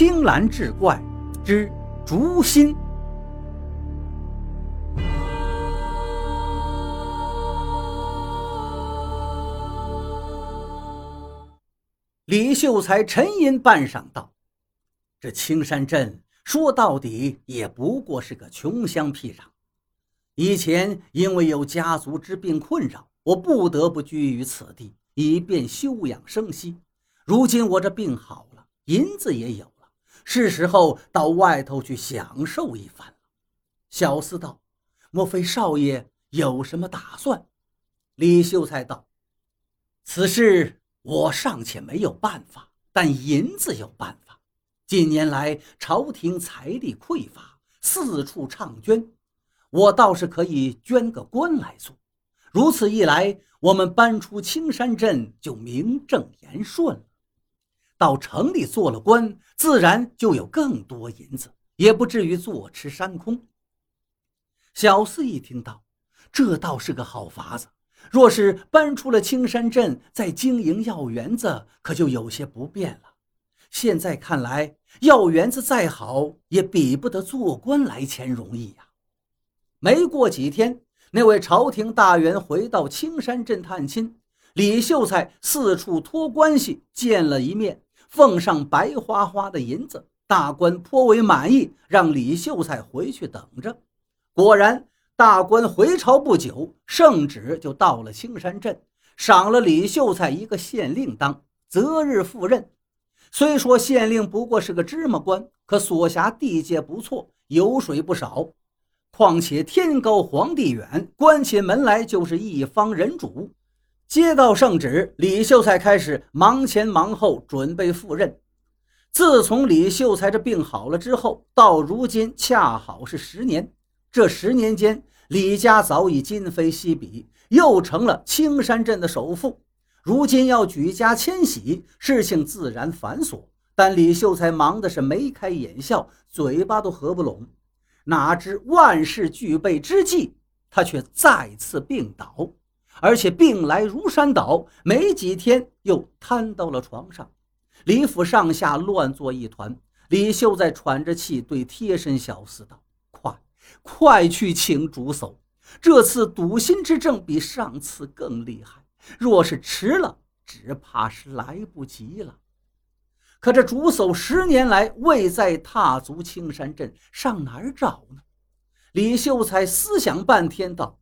青蓝志怪之竹心。李秀才沉吟半晌道：“这青山镇说到底也不过是个穷乡僻壤。以前因为有家族之病困扰，我不得不居于此地，以便休养生息。如今我这病好了，银子也有了，是时候到外头去享受一番了。”小厮道：“莫非少爷有什么打算？”李秀才道：“此事。”我尚且没有办法，但银子有办法。近年来朝廷财力匮乏，四处唱捐，我倒是可以捐个官来做。如此一来，我们搬出青山镇就名正言顺了。到城里做了官，自然就有更多银子，也不至于坐吃山空。小四一听到，这倒是个好法子。若是搬出了青山镇，再经营药园子，可就有些不便了。现在看来，药园子再好，也比不得做官来钱容易呀。没过几天，那位朝廷大员回到青山镇探亲，李秀才四处托关系见了一面，奉上白花花的银子。大官颇为满意，让李秀才回去等着。果然。大官回朝不久，圣旨就到了青山镇，赏了李秀才一个县令当，择日赴任。虽说县令不过是个芝麻官，可所辖地界不错，油水不少。况且天高皇帝远，关起门来就是一方人主。接到圣旨，李秀才开始忙前忙后准备赴任。自从李秀才这病好了之后，到如今恰好是十年。这十年间，李家早已今非昔比，又成了青山镇的首富。如今要举家迁徙，事情自然繁琐。但李秀才忙的是眉开眼笑，嘴巴都合不拢。哪知万事俱备之际，他却再次病倒，而且病来如山倒，没几天又瘫到了床上。李府上下乱作一团。李秀才喘着气对贴身小厮道。快快去请主叟，这次堵心之症比上次更厉害。若是迟了，只怕是来不及了。可这主叟十年来未再踏足青山镇，上哪儿找呢？李秀才思想半天，道：“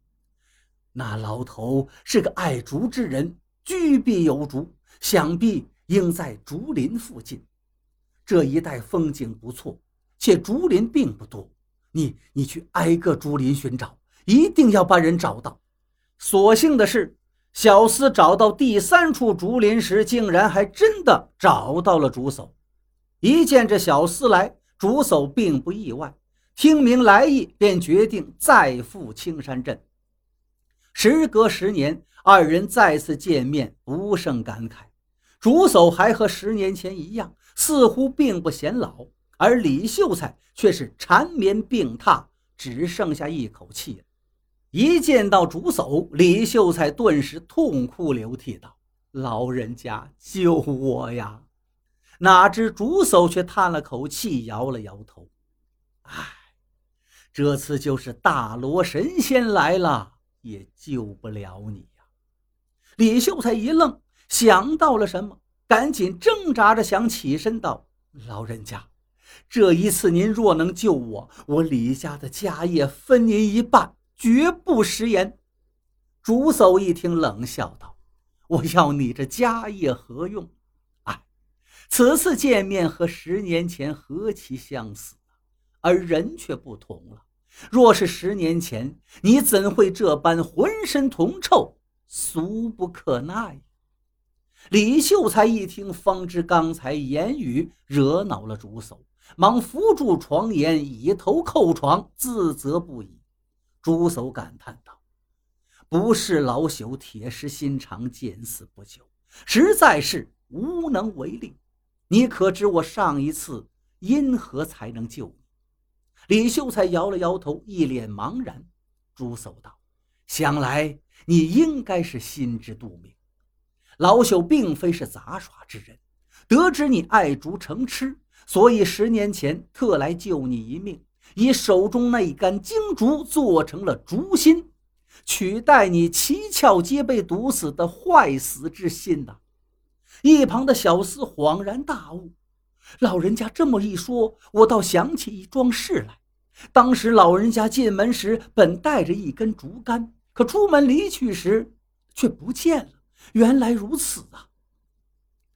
那老头是个爱竹之人，居必有竹，想必应在竹林附近。这一带风景不错，且竹林并不多。”你你去挨个竹林寻找，一定要把人找到。所幸的是，小厮找到第三处竹林时，竟然还真的找到了竹叟。一见这小厮来，竹叟并不意外，听明来意，便决定再赴青山镇。时隔十年，二人再次见面，不胜感慨。竹叟还和十年前一样，似乎并不显老。而李秀才却是缠绵病榻，只剩下一口气了。一见到竹叟，李秀才顿时痛哭流涕道：“老人家救我呀！”哪知竹叟却叹了口气，摇了摇头：“唉，这次就是大罗神仙来了，也救不了你呀。”李秀才一愣，想到了什么，赶紧挣扎着想起身道：“老人家。”这一次，您若能救我，我李家的家业分您一半，绝不食言。竹叟一听，冷笑道：“我要你这家业何用？哎，此次见面和十年前何其相似，而人却不同了。若是十年前，你怎会这般浑身铜臭，俗不可耐？”李秀才一听，方知刚才言语惹恼了竹叟。忙扶住床沿，以头叩床，自责不已。朱叟感叹道：“不是老朽铁石心肠，见死不救，实在是无能为力。你可知我上一次因何才能救？”李秀才摇了摇头，一脸茫然。朱叟道：“想来你应该是心知肚明，老朽并非是杂耍之人，得知你爱竹成痴。”所以十年前特来救你一命，以手中那一杆金竹做成了竹心，取代你七窍皆被毒死的坏死之心呐。一旁的小厮恍然大悟，老人家这么一说，我倒想起一桩事来。当时老人家进门时本带着一根竹竿，可出门离去时却不见了。原来如此啊！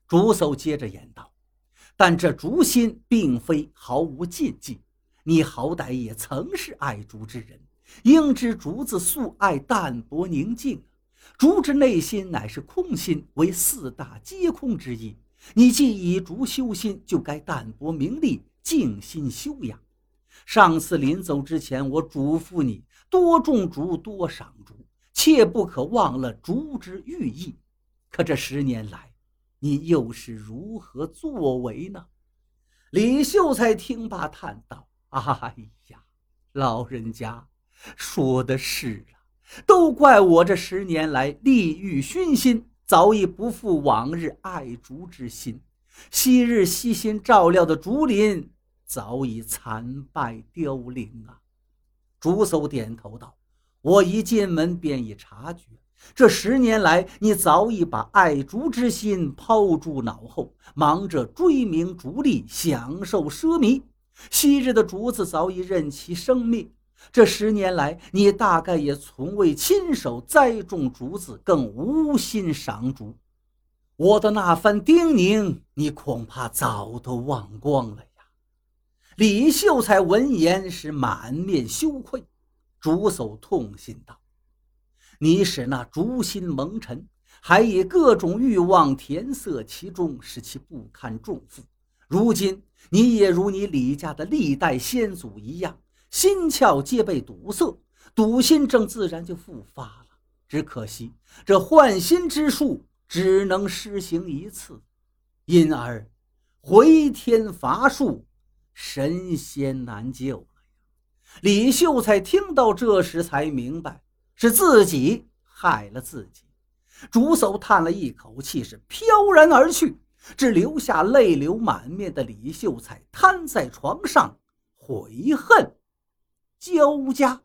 竹叟接着言道：“但这竹心并非毫无禁忌，你好歹也曾是爱竹之人，应知竹子素爱淡泊宁静。”竹之内心乃是空心，为四大皆空之意。你既以竹修心，就该淡泊名利，静心修养。上次临走之前，我嘱咐你多种竹，多赏竹，切不可忘了竹之寓意。可这十年来，你又是如何作为呢？李秀才听罢，叹道：“哎呀，老人家说的是啊。”都怪我这十年来利欲熏心，早已不复往日爱竹之心。昔日悉心照料的竹林，早已残败凋零啊！竹叟点头道：“我一进门便已察觉，这十年来你早已把爱竹之心抛诸脑后，忙着追名逐利，享受奢靡。昔日的竹子早已任其生命。”这十年来，你大概也从未亲手栽种竹子，更无心赏竹。我的那番叮咛，你恐怕早都忘光了呀。李秀才闻言是满面羞愧。竹叟痛心道：“你使那竹心蒙尘，还以各种欲望填塞其中，使其不堪重负。如今你也如你李家的历代先祖一样。”心窍皆被堵塞，堵心症自然就复发了。只可惜这换心之术只能施行一次，因而回天乏术，神仙难救了！李秀才听到这时才明白，是自己害了自己。竹叟叹了一口气，是飘然而去，只留下泪流满面的李秀才瘫在床上，悔恨。交加。